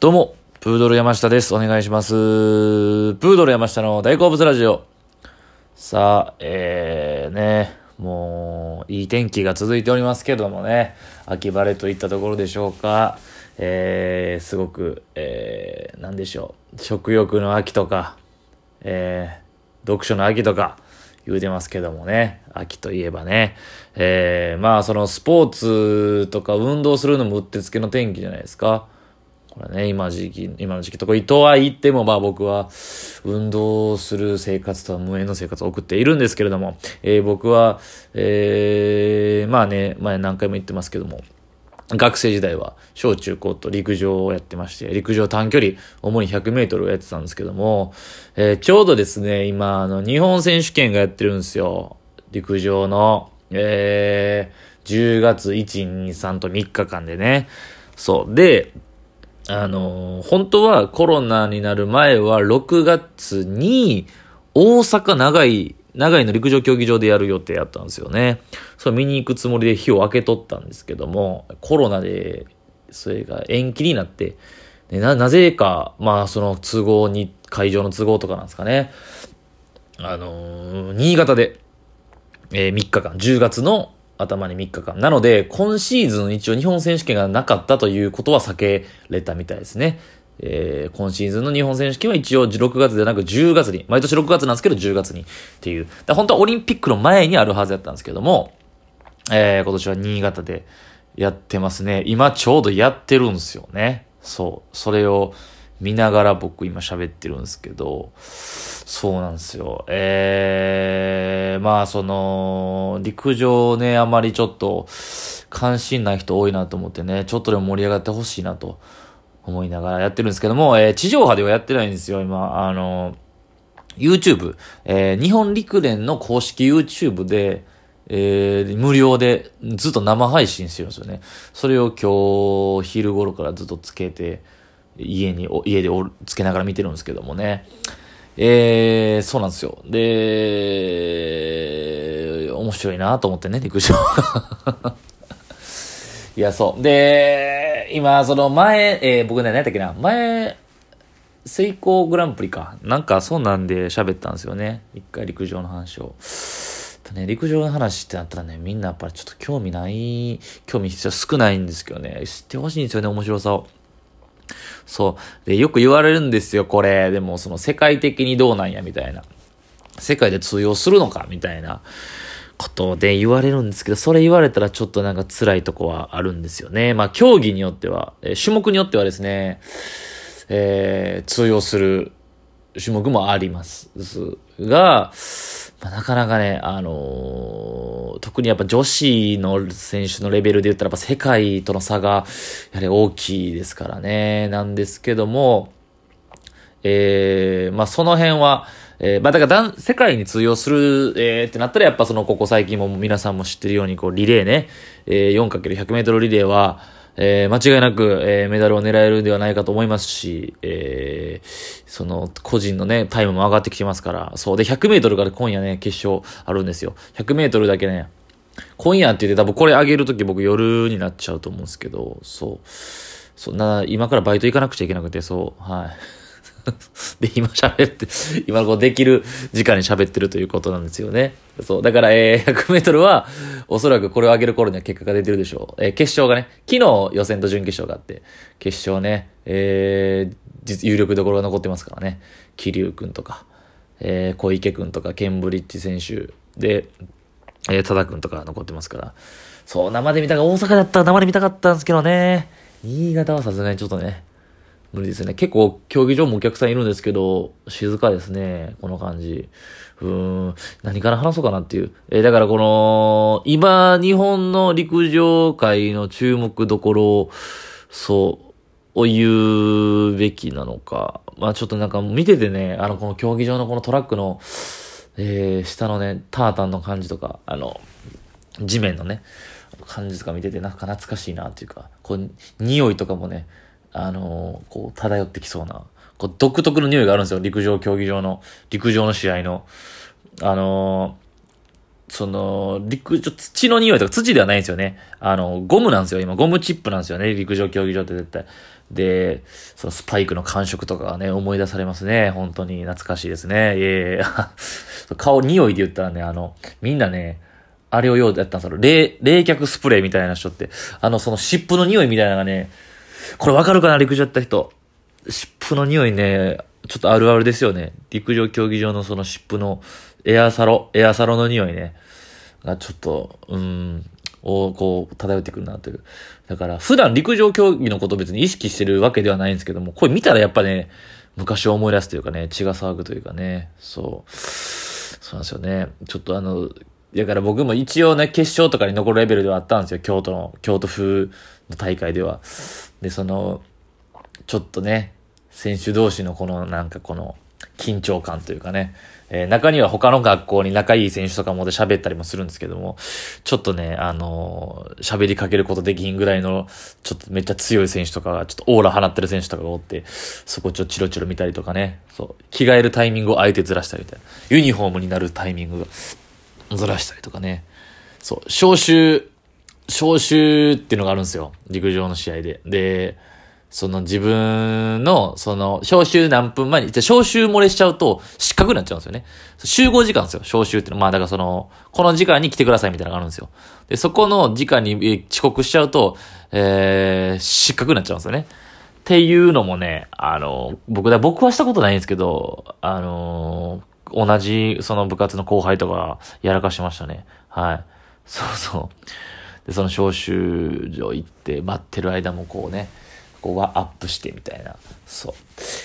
どうも、プードル山下です。お願いします。プードル山下の大好物ラジオ。さあ、えー、ね、もう、いい天気が続いておりますけどもね、秋晴れといったところでしょうか。えー、すごく、えー、なんでしょう。食欲の秋とか、えー、読書の秋とか、言うてますけどもね。秋といえばね。えー、まあ、そのスポーツとか運動するのもうってつけの天気じゃないですか。これね、今時期、今の時期とこ、とは言っても、まあ僕は、運動する生活とは無縁の生活を送っているんですけれども、えー、僕は、えー、まあね、前何回も言ってますけども、学生時代は小中高と陸上をやってまして、陸上短距離、主に100メートルをやってたんですけども、えー、ちょうどですね、今、あの、日本選手権がやってるんですよ。陸上の、えー、10月1、2、3と3日間でね。そう。で、あの、本当はコロナになる前は6月に大阪長い、長いの陸上競技場でやる予定やったんですよね。それ見に行くつもりで日を開けとったんですけども、コロナでそれが延期になって、な、なぜか、まあその都合に、会場の都合とかなんですかね。あのー、新潟で、えー、3日間、10月の頭に3日間。なので、今シーズン一応日本選手権がなかったということは避けれたみたいですね。えー、今シーズンの日本選手権は一応6月でなく10月に、毎年6月なんですけど10月にっていう。だ本当はオリンピックの前にあるはずやったんですけども、えー、今年は新潟でやってますね。今ちょうどやってるんですよね。そう。それを見ながら僕今喋ってるんですけど、そうなんですよ。えー、まあその、陸上ね、あまりちょっと関心ない人多いなと思ってね、ちょっとでも盛り上がってほしいなと思いながらやってるんですけども、えー、地上波ではやってないんですよ、今。あの、YouTube、えー、日本陸連の公式 YouTube で、えー、無料でずっと生配信してるんですよね。それを今日昼頃からずっとつけて、家に、家でつけながら見てるんですけどもね。えー、そうなんですよ。で、面白いなと思ってね、陸上。いや、そう。で、今、その前、えー、僕ね、何やったっけな、前、セイコーグランプリか。なんか、そうなんで喋ったんですよね。一回陸上の話を。ね、陸上の話ってなったらね、みんなやっぱりちょっと興味ない、興味少ないんですけどね、知ってほしいんですよね、面白さを。そう。で、よく言われるんですよ、これ。でも、その世界的にどうなんや、みたいな。世界で通用するのか、みたいなことで言われるんですけど、それ言われたらちょっとなんか辛いとこはあるんですよね。まあ、競技によっては、え種目によってはですね、えー、通用する種目もあります。が、まあ、なかなかね、あのー、特にやっぱ女子の選手のレベルで言ったらやっぱ世界との差が、やはり大きいですからね。なんですけども、えー、まあその辺は、えー、まあだから世界に通用する、えー、ってなったらやっぱそのここ最近も皆さんも知ってるようにこうリレーね、えー、4×100 メートルリレーは、えー、間違いなく、えー、メダルを狙えるんではないかと思いますし、えー、その、個人のね、タイムも上がってきてますから、そう。で、100メートルから今夜ね、決勝あるんですよ。100メートルだけね、今夜って言って多分これ上げるとき僕夜になっちゃうと思うんですけど、そう。そんな、今からバイト行かなくちゃいけなくて、そう、はい。で、今喋って、今こうできる時間に喋ってるということなんですよね。そう。だから、えー、100メートルは、おそらくこれを上げる頃には結果が出てるでしょう。えー、決勝がね、昨日予選と準決勝があって、決勝ね、えー、実、有力どころが残ってますからね。桐生くんとか、えー、小池くんとか、ケンブリッジ選手で、えー、多田くんとか残ってますから。そう、生で見たか、大阪だったら生で見たかったんですけどね。新潟はさすがにちょっとね、無理ですね。結構、競技場もお客さんいるんですけど、静かですね。この感じ。うーん。何から話そうかなっていう。えー、だからこの、今、日本の陸上界の注目どころを、そう、を言うべきなのか。まあちょっとなんか見ててね、あの、この競技場のこのトラックの、えー、下のね、タータンの感じとか、あの、地面のね、感じとか見ててなんか懐かしいなっていうか、こう、匂いとかもね、あの、こう、漂ってきそうな、こう、独特の匂いがあるんですよ。陸上競技場の、陸上の試合の。あのー、その、陸上、土の匂いとか土ではないんですよね。あの、ゴムなんですよ。今、ゴムチップなんですよね。陸上競技場って絶対。で、そのスパイクの感触とかがね、思い出されますね。本当に懐かしいですね。いえいえ、顔、匂いで言ったらね、あの、みんなね、あれを用でやったんですよ。冷、冷却スプレーみたいな人って、あの、その湿布の匂いみたいなのがね、これわかるかな陸上やった人。湿布の匂いね、ちょっとあるあるですよね。陸上競技場のその湿布のエアサロ、エアサロの匂いね。がちょっと、うん、をこう漂ってくるなという。だから普段陸上競技のこと別に意識してるわけではないんですけども、これ見たらやっぱね、昔を思い出すというかね、血が騒ぐというかね、そう。そうなんですよね。ちょっとあの、だから僕も一応ね、決勝とかに残るレベルではあったんですよ。京都の、京都風の大会では。で、その、ちょっとね、選手同士のこのなんかこの緊張感というかね、えー、中には他の学校に仲いい選手とかもで喋ったりもするんですけども、ちょっとね、あのー、喋りかけることできんぐらいの、ちょっとめっちゃ強い選手とかが、ちょっとオーラ放ってる選手とかがおって、そこちょっとチロチロ見たりとかね、そう、着替えるタイミングをあえてずらしたりみたいな。ユニフォームになるタイミングがずらしたりとかね。そう、招集、招集っていうのがあるんですよ。陸上の試合で。で、その自分の、その、招集何分前に、じゃ招集漏れしちゃうと失格になっちゃうんですよね。集合時間ですよ、招集ってのは。まあだからその、この時間に来てくださいみたいなのがあるんですよ。で、そこの時間に遅刻しちゃうと、えー、失格になっちゃうんですよね。っていうのもね、あの、僕だ、僕はしたことないんですけど、あの、同じ、その部活の後輩とかやらかしましたね。はい。そうそう。で、その招集所行って待ってる間もこうね、ここはアップしてみたいな。そ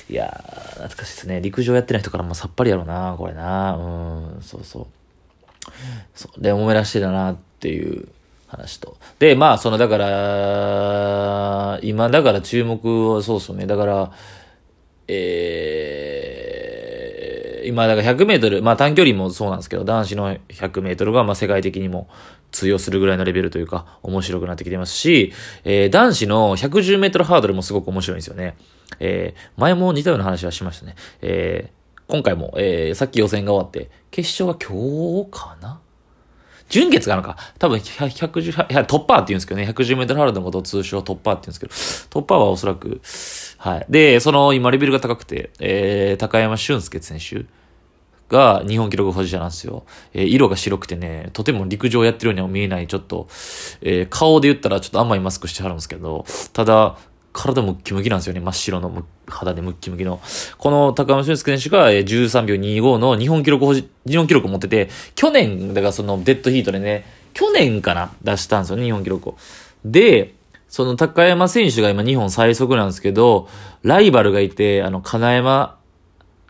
う。いやー、懐かしいですね。陸上やってない人からもさっぱりやろうな、これな。うん、そうそう。そう。で、思い出してたなっていう話と。で、まあ、その、だから、今、だから注目はそうそうね。だから、えー、今、だから100メートル、まあ短距離もそうなんですけど、男子の100メートルが、まあ世界的にも通用するぐらいのレベルというか、面白くなってきてますし、えー、男子の110メートルハードルもすごく面白いんですよね。えー、前も似たような話はしましたね。えー、今回も、えー、さっき予選が終わって、決勝は今日かな？準決があるか。多分、110、いや、トッパーって言うんですけどね、110メートルハードのことを通称トッパーって言うんですけど、トッパーはおそらく、はい。で、その、今レベルが高くて、えー、高山俊介選手。が日本記録保持者なんですよ。えー、色が白くてね、とても陸上やってるようには見えない、ちょっと、えー、顔で言ったらちょっと甘いマスクしてはるんですけど、ただ、体ムッキムキなんですよね。真っ白の肌でムッキムキの。この高山俊介選手が13秒25の日本記録、日本記録を持ってて、去年、だからそのデッドヒートでね、去年かな出したんですよね、日本記録を。で、その高山選手が今日本最速なんですけど、ライバルがいて、あの、金山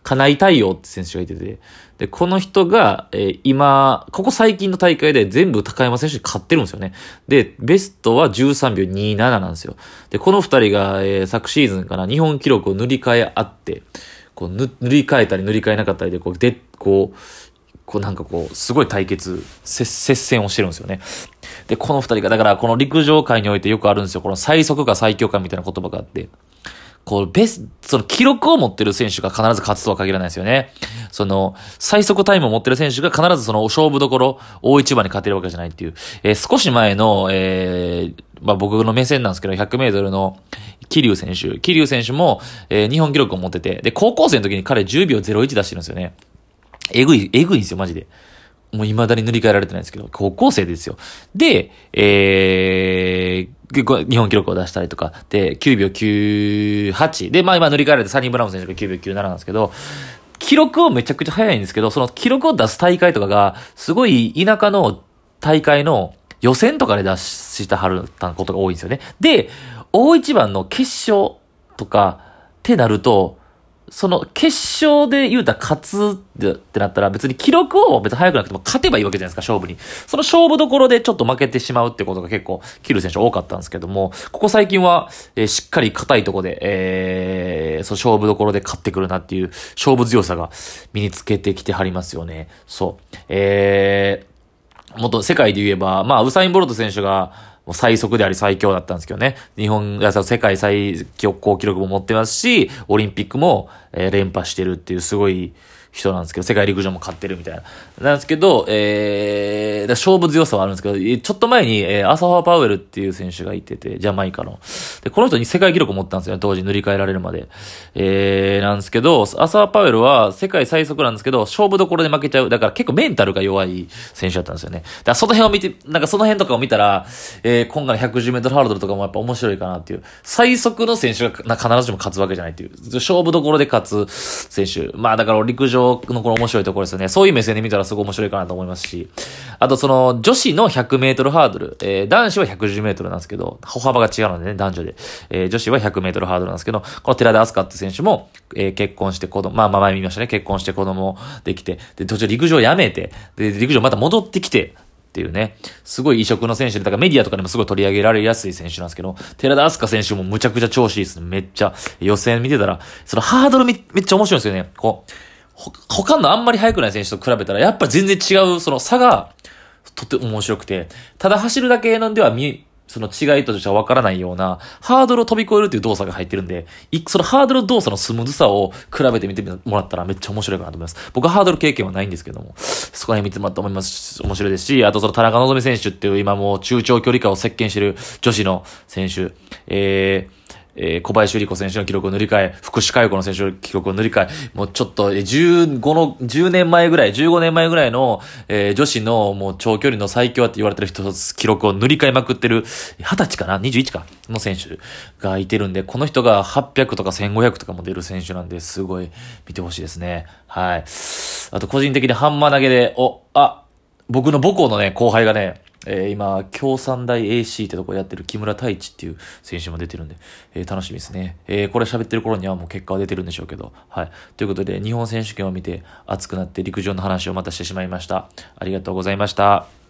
金井太陽って選手がいてて、で、この人が、えー、今、ここ最近の大会で全部高山選手に勝ってるんですよね。で、ベストは13秒27なんですよ。で、この二人が、えー、昨シーズンから日本記録を塗り替えあって、こう、塗り替えたり塗り替えなかったりで、こう、で、こう、こうなんかこう、すごい対決、接戦をしてるんですよね。で、この二人が、だからこの陸上界においてよくあるんですよ。この最速か最強かみたいな言葉があって。こう、ベス、その記録を持ってる選手が必ず勝つとは限らないですよね。その、最速タイムを持ってる選手が必ずその勝負どころ、大一番に勝てるわけじゃないっていう。えー、少し前の、えー、まあ、僕の目線なんですけど、100メートルの桐生選手。桐生選手も、えー、日本記録を持ってて、で、高校生の時に彼10秒01出してるんですよね。えぐい、えぐいんですよ、マジで。もう未だに塗り替えられてないんですけど、高校生ですよ。で、えー、日本記録を出したりとか、で、9秒98。で、まあ今塗り替えられてサニー・ブラウン選手が9秒97なんですけど、記録をめちゃくちゃ早いんですけど、その記録を出す大会とかが、すごい田舎の大会の予選とかで出したはるたことが多いんですよね。で、大一番の決勝とかってなると、その決勝で言うたら勝つってなったら別に記録を別に速くなくても勝てばいいわけじゃないですか、勝負に。その勝負どころでちょっと負けてしまうってことが結構、キル選手多かったんですけども、ここ最近は、えー、しっかり硬いとこで、えー、そう勝負どころで勝ってくるなっていう勝負強さが身につけてきてはりますよね。そう。えー、もっと世界で言えば、まあ、ウサイン・ボルト選手が、最速であり最強だったんですけどね。日本が世界最高記録も持ってますし、オリンピックも、え、連覇してるっていうすごい人なんですけど、世界陸上も勝ってるみたいな。なんですけど、えー、勝負強さはあるんですけど、ちょっと前に、えー、アサファー・パウエルっていう選手がいてて、ジャマイカの。で、この人に世界記録を持ったんですよ、当時塗り替えられるまで。えー、なんですけど、アサファー・パウエルは世界最速なんですけど、勝負どころで負けちゃう。だから結構メンタルが弱い選手だったんですよね。だからその辺を見て、なんかその辺とかを見たら、えー、今回の110メートルハードルとかもやっぱ面白いかなっていう。最速の選手が必ずしも勝つわけじゃないっていう。勝負どころで勝つ選手。まあだから陸上のこの面白いところですよね。そういう目線で見たらすごい面白いかなと思いますし。あとその女子の100メートルハードル。えー、男子は110メートルなんですけど、歩幅が違うのでね、男女で。えー、女子は100メートルハードルなんですけど、この寺田明日香って選手も、えー、結婚して子供、まあまあ前見ましたね。結婚して子供できて、で、途中陸上やめて、で、陸上また戻ってきて、っていうね、すごい異色の選手で、だからメディアとかでもすごい取り上げられやすい選手なんですけど、寺田明日香選手もむちゃくちゃ調子いいですね。めっちゃ、予選見てたら、そのハードルめっちゃ面白いんですよね。こう、他のあんまり速くない選手と比べたら、やっぱ全然違う、その差が、とっても面白くて、ただ走るだけのでは見、その違いとしては分からないような、ハードルを飛び越えるっていう動作が入ってるんで、そのハードル動作のスムーズさを比べてみてもらったらめっちゃ面白いかなと思います。僕はハードル経験はないんですけども、そこら辺見てもらったと思います。面白いですし、あとその田中希実選手っていう今もう中長距離化を席巻してる女子の選手、えー、えー、小林里子選手の記録を塗り替え、福士加代子の選手の記録を塗り替え、もうちょっと、15の、10年前ぐらい、15年前ぐらいの、えー、女子のもう長距離の最強って言われてる人、記録を塗り替えまくってる、20歳かな ?21 かの選手がいてるんで、この人が800とか1500とかも出る選手なんで、すごい見てほしいですね。はい。あと個人的にハンマー投げで、お、あ、僕の母校のね、後輩がね、えー、今、共産大 AC ってとこやってる木村太一っていう選手も出てるんで、えー、楽しみですね。えー、これ喋ってる頃にはもう結果は出てるんでしょうけど、はい。ということで、日本選手権を見て熱くなって陸上の話をまたしてしまいました。ありがとうございました。